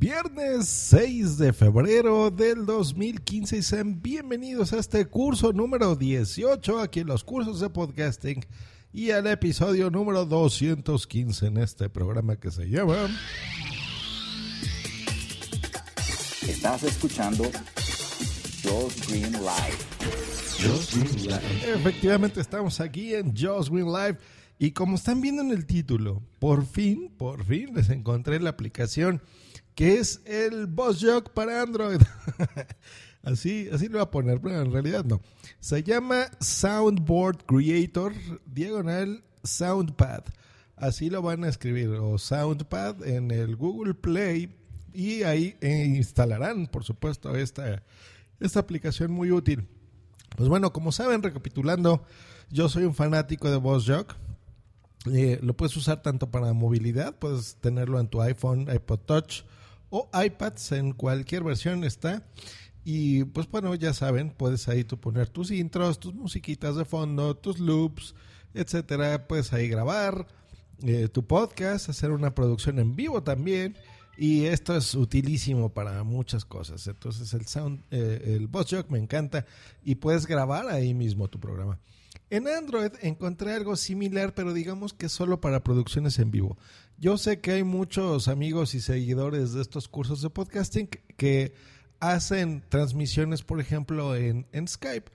Viernes 6 de febrero del 2015 y sean bienvenidos a este curso número 18 aquí en los cursos de podcasting y al episodio número 215 en este programa que se llama Estás escuchando Josh Green Live. Josh Green Live. Efectivamente estamos aquí en Josh Green Live y como están viendo en el título, por fin, por fin les encontré la aplicación que es el Boss para Android. así, así lo voy a poner, pero en realidad no. Se llama Soundboard Creator, diagonal Soundpad. Así lo van a escribir, o Soundpad en el Google Play. Y ahí eh, instalarán, por supuesto, esta, esta aplicación muy útil. Pues bueno, como saben, recapitulando, yo soy un fanático de Boss Jog. Eh, lo puedes usar tanto para movilidad, puedes tenerlo en tu iPhone, iPod Touch, o iPads en cualquier versión está. Y pues bueno, ya saben, puedes ahí tú poner tus intros, tus musiquitas de fondo, tus loops, etcétera. Puedes ahí grabar eh, tu podcast, hacer una producción en vivo también. Y esto es utilísimo para muchas cosas. Entonces el sound, eh, el Boss Jog me encanta y puedes grabar ahí mismo tu programa. En Android encontré algo similar, pero digamos que solo para producciones en vivo. Yo sé que hay muchos amigos y seguidores de estos cursos de podcasting que hacen transmisiones, por ejemplo, en, Skype,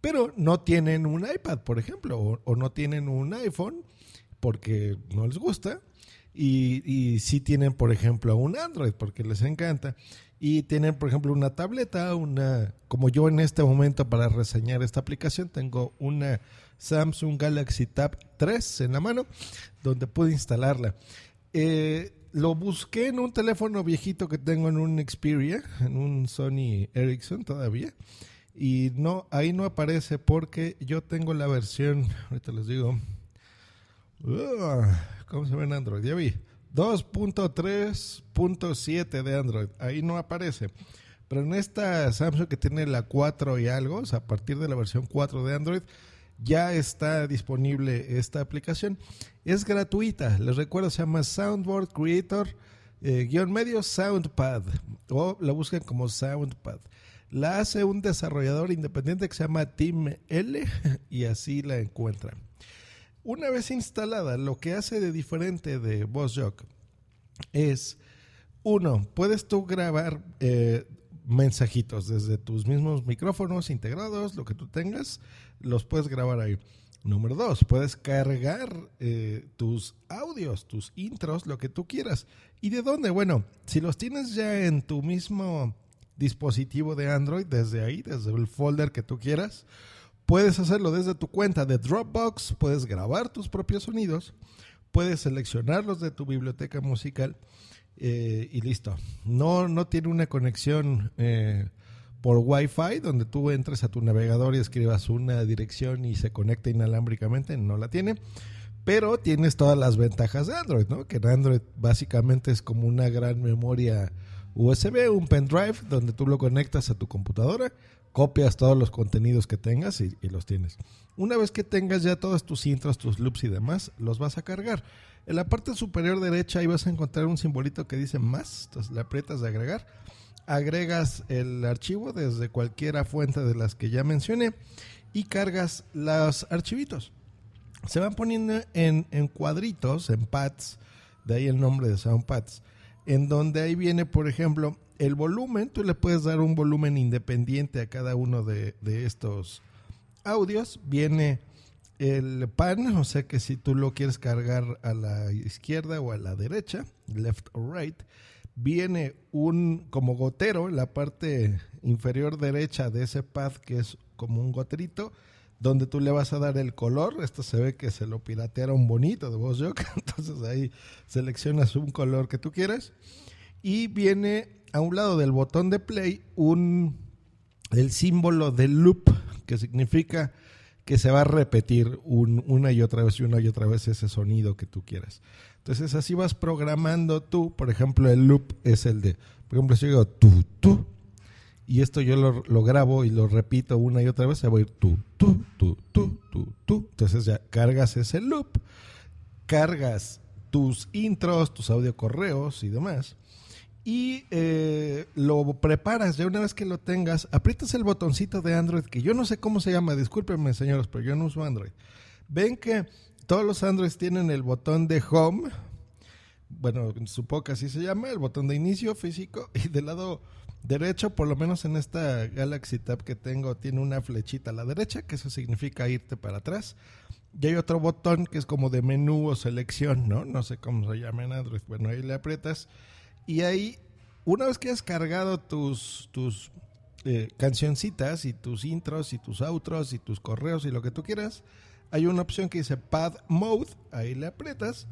pero no tienen un iPad, por ejemplo, o, no tienen un iPhone porque no les gusta. Y, y sí tienen, por ejemplo, un Android porque les encanta y tienen, por ejemplo, una tableta, una, como yo en este momento para reseñar esta aplicación, tengo una Samsung Galaxy Tab 3 en la mano, donde puedo instalarla. Eh, lo busqué en un teléfono viejito que tengo en un Xperia, en un Sony Ericsson todavía, y no, ahí no aparece porque yo tengo la versión, ahorita les digo, uh, ¿cómo se ve en Android? Ya vi. 2.3.7 de Android. Ahí no aparece. Pero en esta Samsung que tiene la 4 y algo, o sea, a partir de la versión 4 de Android, ya está disponible esta aplicación. Es gratuita. Les recuerdo, se llama Soundboard Creator, eh, guion medio Soundpad. O la buscan como Soundpad. La hace un desarrollador independiente que se llama Team L y así la encuentran. Una vez instalada, lo que hace de diferente de VoiceJock es, uno, puedes tú grabar eh, mensajitos desde tus mismos micrófonos integrados, lo que tú tengas, los puedes grabar ahí. Número dos, puedes cargar eh, tus audios, tus intros, lo que tú quieras. ¿Y de dónde? Bueno, si los tienes ya en tu mismo dispositivo de Android, desde ahí, desde el folder que tú quieras, Puedes hacerlo desde tu cuenta de Dropbox, puedes grabar tus propios sonidos, puedes seleccionarlos de tu biblioteca musical eh, y listo. No, no tiene una conexión eh, por Wi-Fi donde tú entres a tu navegador y escribas una dirección y se conecta inalámbricamente, no la tiene. Pero tienes todas las ventajas de Android, ¿no? Que en Android básicamente es como una gran memoria USB, un pendrive donde tú lo conectas a tu computadora, copias todos los contenidos que tengas y, los tienes. Una vez que tengas ya todos tus intros, tus loops y demás, los vas a cargar. En la parte superior derecha ahí vas a encontrar un simbolito que dice más, entonces le aprietas de agregar, agregas el archivo desde cualquiera fuente de las que ya mencioné y cargas los archivitos. Se van poniendo en, en cuadritos, en pads, de ahí el nombre de Soundpads, en donde ahí viene, por ejemplo, el volumen, tú le puedes dar un volumen independiente a cada uno de, de estos audios, viene el pan, o sea que si tú lo quieres cargar a la izquierda o a la derecha, left or right, viene un como gotero en la parte inferior derecha de ese pad que es como un goterito donde tú le vas a dar el color. Esto se ve que se lo piratearon bonito de VozJock. Entonces ahí seleccionas un color que tú quieras. Y viene a un lado del botón de play un el símbolo de loop, que significa que se va a repetir un- una y otra vez y una y otra vez ese sonido que tú quieras. Entonces así vas programando tú, por ejemplo, el loop es el de, por ejemplo, si yo digo tú, tú, y esto yo lo, grabo y lo repito una y otra vez, se va a ir tú, tú, tú, tú, tú, tú. Entonces ya cargas ese loop, cargas tus intros, tus audio correos y demás. Y eh, lo preparas, ya una vez que lo tengas, aprietas el botoncito de Android, que yo no sé cómo se llama, discúlpenme señores, pero yo no uso Android. Ven que todos los Androids tienen el botón de Home, bueno, supongo que así se llama, el botón de inicio físico, y del lado derecho, por lo menos en esta Galaxy Tab que tengo, tiene una flechita a la derecha, que eso significa irte para atrás. Y hay otro botón que es como de menú o selección, ¿no? No sé cómo se llama en Android. Bueno, ahí le aprietas. Y ahí, una vez que has cargado tus, tus eh, cancioncitas y tus intros y tus outros y tus correos y lo que tú quieras, hay una opción que dice Pad Mode, ahí le aprietas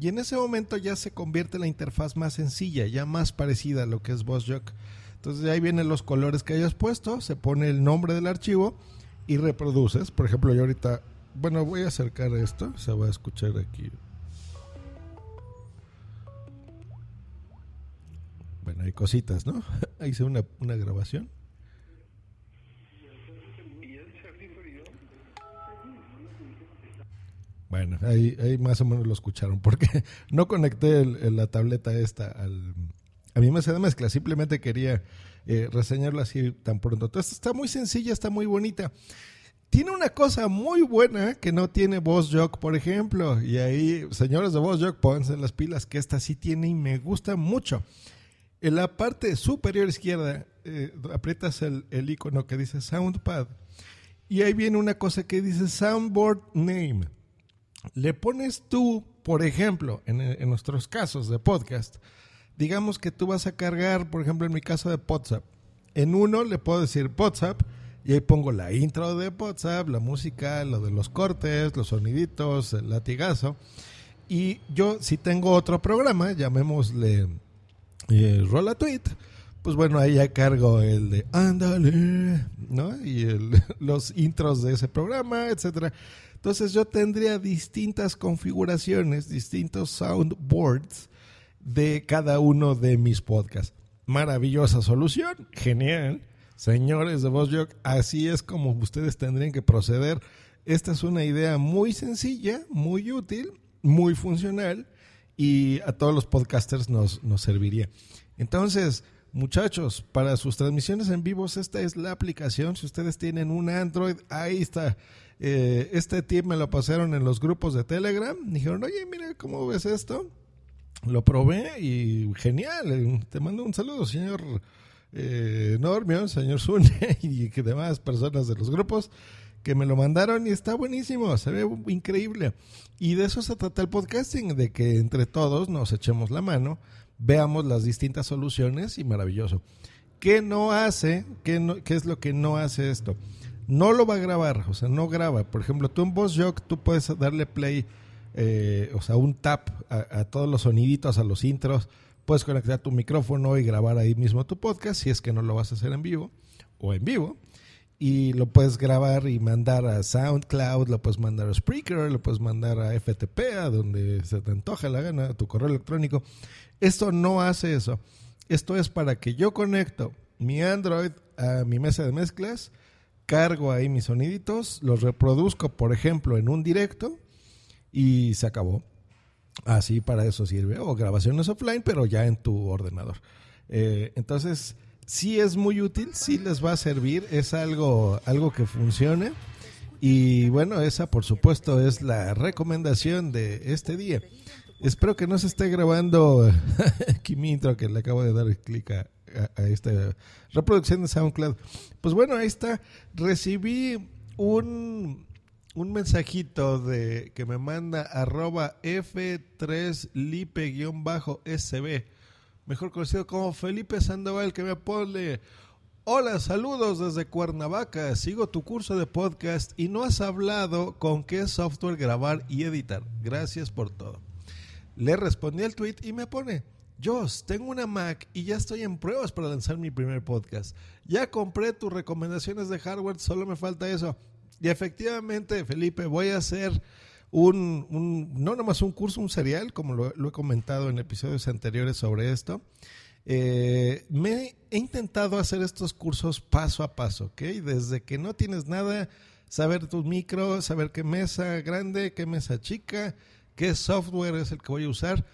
y en ese momento ya se convierte la interfaz más sencilla, ya más parecida a lo que es VozJock. Entonces ahí vienen los colores que hayas puesto, se pone el nombre del archivo y reproduces. Por ejemplo, yo ahorita, bueno, voy a acercar esto, se va a escuchar aquí. Bueno, hay cositas, ¿no? Hice una, una grabación. Bueno, ahí, ahí más o menos lo escucharon, porque no conecté el- la tableta esta al, a mi mesa de mezcla, simplemente quería eh, reseñarlo así tan pronto. Entonces está muy sencilla, está muy bonita. Tiene una cosa muy buena que no tiene VozJock, por ejemplo, y ahí, señores de VozJock, pónganse las pilas, que esta sí tiene y me gusta mucho. En la parte superior izquierda, eh, aprietas el, el icono que dice Soundpad, y ahí viene una cosa que dice Soundboard Name le pones tú, por ejemplo, en, en nuestros casos de podcast, digamos que tú vas a cargar, por ejemplo, en mi caso de WhatsApp, en uno le puedo decir WhatsApp y ahí pongo la intro de WhatsApp, la música, lo de los cortes, los soniditos, el latigazo. Y yo, si tengo otro programa, llamémosle eh, Rola Tweet, pues bueno, ahí ya cargo el de Ándale, ¿no? Y los intros de ese programa, etcétera. Entonces yo tendría distintas configuraciones, distintos soundboards de cada uno de mis podcasts. Maravillosa solución, genial. Señores de VozJock, así es como ustedes tendrían que proceder. Esta es una idea muy sencilla, muy útil, muy funcional y a todos los podcasters nos, nos serviría. Entonces, muchachos, para sus transmisiones en vivos, esta es la aplicación. Si ustedes tienen un Android, ahí está. Eh, este tip me lo pasaron en los grupos de Telegram. Dijeron, oye, mira, ¿cómo ves esto? Lo probé y genial. Eh, Te mando un saludo, señor eh, señor Zune y demás personas de los grupos que me lo mandaron y está buenísimo, se ve increíble. Y de eso se trata el podcasting, de que entre todos nos echemos la mano, veamos las distintas soluciones y maravilloso. ¿Qué no hace? ¿Qué, qué es lo que no hace esto? No lo va a grabar, o sea, no graba. Por ejemplo, tú en VozJock tú puedes darle play, eh, o sea, un tap a, a todos los soniditos, a los intros. Puedes conectar tu micrófono y grabar ahí mismo tu podcast, si es que no lo vas a hacer en vivo o en vivo. Y lo puedes grabar y mandar a SoundCloud, lo puedes mandar a Spreaker, lo puedes mandar a FTP, a donde se te antoja la gana, a tu correo electrónico. Esto no hace eso. Esto es para que yo conecto mi Android a mi mesa de mezclas, cargo ahí mis soniditos, los reproduzco, por ejemplo, en un directo y se acabó. Así para eso sirve. O grabaciones offline, pero ya en tu ordenador. Eh, entonces, sí es muy útil, sí les va a servir, es algo, algo que funcione. Y bueno, esa por supuesto es la recomendación de este día. Espero que no se esté grabando aquí mi intro que le acabo de dar clic a, a, esta reproducción de SoundCloud. Pues bueno, ahí está. Recibí un, un mensajito de que me manda arroba F3lipe-sb, mejor conocido como Felipe Sandoval, que me pone... Hola, saludos desde Cuernavaca. Sigo tu curso de podcast y no has hablado con qué software grabar y editar. Gracias por todo. Le respondí al tweet y me pone, Jos, tengo una Mac y ya estoy en pruebas para lanzar mi primer podcast. Ya compré tus recomendaciones de hardware, solo me falta eso. Y efectivamente, Felipe, voy a hacer un, no nomás un curso, un serial, como lo, he comentado en episodios anteriores sobre esto. Eh, he intentado hacer estos cursos paso a paso, ¿ok? Desde que no tienes nada, saber tu micro, saber qué mesa grande, qué mesa chica, qué software es el que voy a usar.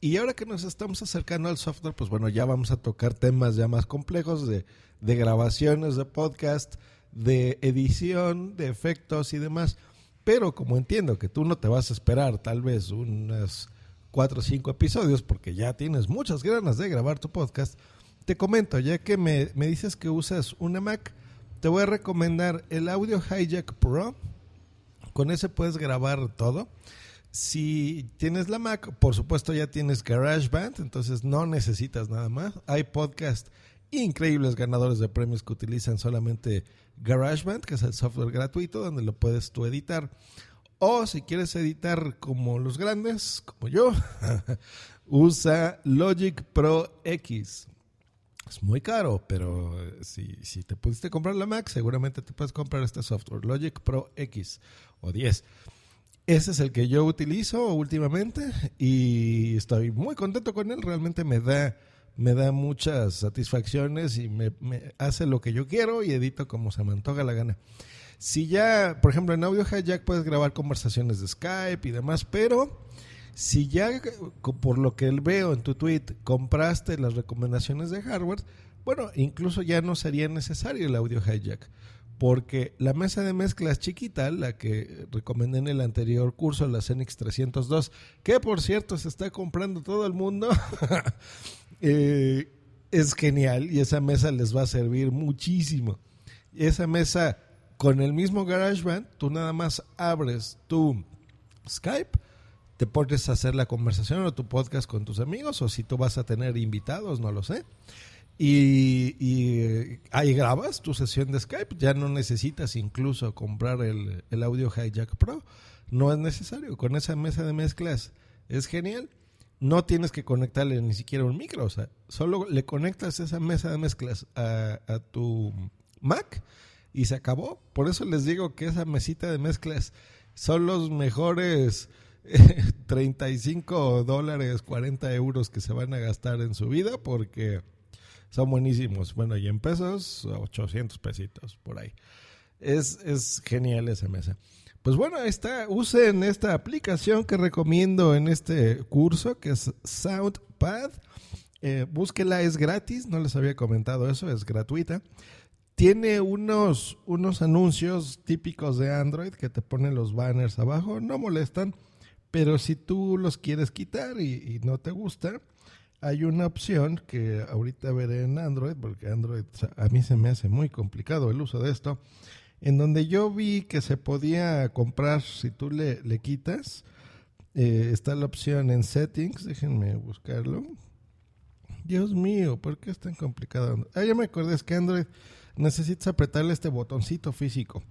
Y ahora que nos estamos acercando al software, pues bueno, ya vamos a tocar temas ya más complejos de, grabaciones de podcast, de edición, de efectos y demás. Pero como entiendo que tú no te vas a esperar tal vez unas cuatro o cinco episodios porque ya tienes muchas ganas de grabar tu podcast, te comento, ya que me, me dices que usas una Mac, te voy a recomendar el Audio Hijack Pro. Con ese puedes grabar todo. Si tienes la Mac, por supuesto ya tienes GarageBand, entonces no necesitas nada más. Hay podcast increíbles ganadores de premios que utilizan solamente GarageBand, que es el software gratuito donde lo puedes tú editar. O si quieres editar como los grandes, como yo, usa Logic Pro X. Es muy caro, pero si, si, te pudiste comprar la Mac, seguramente te puedes comprar este software, Logic Pro X o 10. Ese es el que yo utilizo últimamente y estoy muy contento con él. Realmente me da, me da muchas satisfacciones y me, hace lo que yo quiero y edito como se me antoja la gana. Si ya, por ejemplo, en Audio Hijack puedes grabar conversaciones de Skype y demás, pero si ya, por lo que veo en tu tweet, compraste las recomendaciones de hardware, bueno, incluso ya no sería necesario el Audio Hijack, porque la mesa de mezclas chiquita, la que recomendé en el anterior curso, la Zenix 302, que por cierto se está comprando todo el mundo, eh, es genial y esa mesa les va a servir muchísimo. Esa mesa con el mismo GarageBand, tú nada más abres tu Skype, te pones a hacer la conversación o tu podcast con tus amigos, o si tú vas a tener invitados, no lo sé. Y, y ahí grabas tu sesión de Skype, ya no necesitas incluso comprar el, el Audio Hijack Pro, no es necesario, con esa mesa de mezclas es genial. No tienes que conectarle ni siquiera un micro, o sea, solo le conectas esa mesa de mezclas a, a tu Mac y se acabó. Por eso les digo que esa mesita de mezclas son los mejores eh, 35 dólares, 40 euros que se van a gastar en su vida porque son buenísimos. Bueno, y en pesos, 800 pesitos por ahí. Es, es genial esa mesa. Pues bueno, está. Usen esta aplicación que recomiendo en este curso, que es SoundPad. Eh, búsquela, es gratis. No les había comentado eso, es gratuita tiene unos, unos anuncios típicos de Android que te ponen los banners abajo, no molestan, pero si tú los quieres quitar y, y, no te gusta, hay una opción que ahorita veré en Android, porque Android a mí se me hace muy complicado el uso de esto, en donde yo vi que se podía comprar, si tú le, le quitas, eh, está la opción en settings, déjenme buscarlo. Dios mío, ¿por qué es tan complicado? Ah, ya me acordé, es que Android necesitas apretarle este botoncito físico.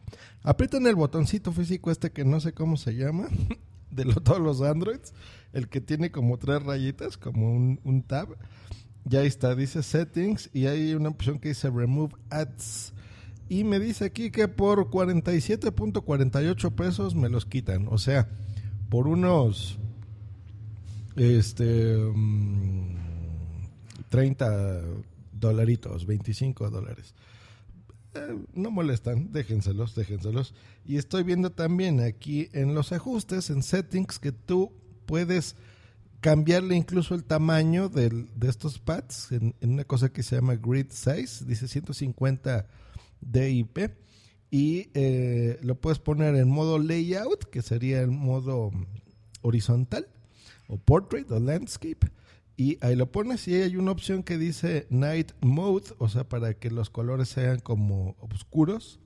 Aprietan el botoncito físico este que no sé cómo se llama, de lo, todos los Androids, el que tiene como tres rayitas, como un, un tab. Ya está, dice settings y hay una opción que dice remove ads. Y me dice aquí que por 47.48 pesos me los quitan. O sea, por unos este um, 30 dolaritos, 25 dólares. Eh, no molestan, déjenselos, déjenselos. Y estoy viendo también aquí en los ajustes, en settings, que tú puedes cambiarle incluso el tamaño del, de estos pads en, una cosa que se llama grid size, dice 150 DIP, y eh, lo puedes poner en modo layout, que sería el modo horizontal, o Portrait o Landscape. Y ahí lo pones y hay una opción que dice Night Mode, o sea, para que los colores sean como oscuros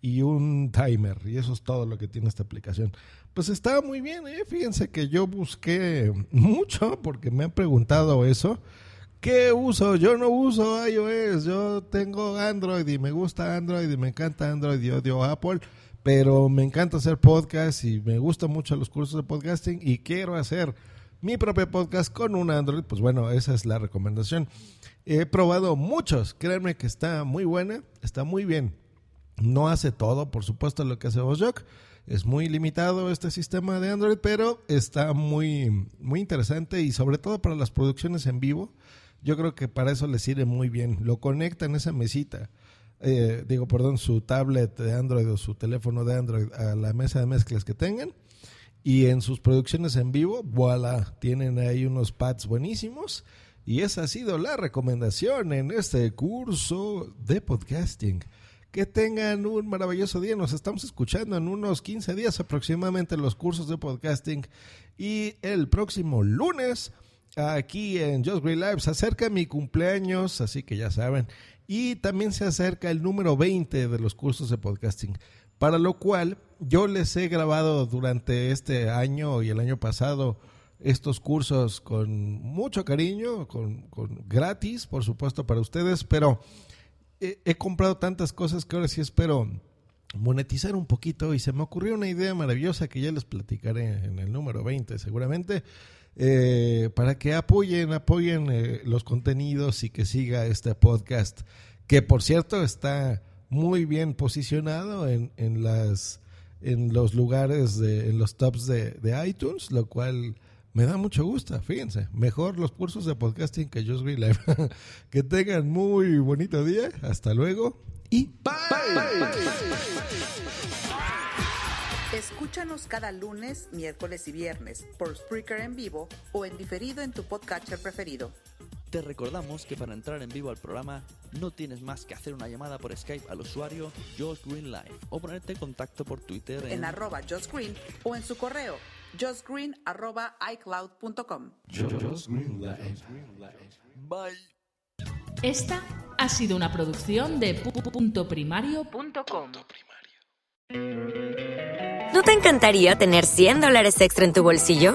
y un timer. Y eso es todo lo que tiene esta aplicación. Pues está muy bien, ¿eh? fíjense que yo busqué mucho porque me han preguntado eso. ¿Qué uso? Yo no uso iOS, yo tengo Android y me gusta Android y me encanta Android y odio Apple, pero me encanta hacer podcast y me gustan mucho los cursos de podcasting y quiero hacer mi propio podcast con un Android, pues bueno, esa es la recomendación. He probado muchos, créanme que está muy buena, está muy bien. No hace todo, por supuesto, lo que hace VozJock. Es muy limitado este sistema de Android, pero está muy, muy interesante y sobre todo para las producciones en vivo. Yo creo que para eso le sirve muy bien. Lo conecta en esa mesita, eh, digo, perdón, su tablet de Android o su teléfono de Android a la mesa de mezclas que tengan y en sus producciones en vivo, voilà, tienen ahí unos pads buenísimos. Y esa ha sido la recomendación en este curso de podcasting. Que tengan un maravilloso día. Nos estamos escuchando en unos 15 días aproximadamente los cursos de podcasting. Y el próximo lunes, aquí en Just Green Live, se acerca mi cumpleaños, así que ya saben. Y también se acerca el número 20 de los cursos de podcasting. Para lo cual yo les he grabado durante este año y el año pasado estos cursos con mucho cariño, con, gratis, por supuesto, para ustedes, pero he, he, comprado tantas cosas que ahora sí espero monetizar un poquito y se me ocurrió una idea maravillosa que ya les platicaré en el número 20 seguramente, eh, para que apoyen, apoyen eh, los contenidos y que siga este podcast, que por cierto está muy bien posicionado en, en las en los lugares de, en los tops de, de, iTunes, lo cual me da mucho gusto, fíjense, mejor los cursos de podcasting que Just Green Live. que tengan muy bonito día, hasta luego y bye. Escúchanos cada lunes, miércoles y viernes por Spreaker en vivo o en diferido en tu podcatcher preferido. Te recordamos que para entrar en vivo al programa no tienes más que hacer una llamada por Skype al usuario Josh Green Live o ponerte en contacto por Twitter en, en arroba Josh Green o en su correo joshgreen arroba icloud.com. Bye. Esta ha sido una producción de puntoprimario.com. ¿No te encantaría tener 100 dólares extra en tu bolsillo?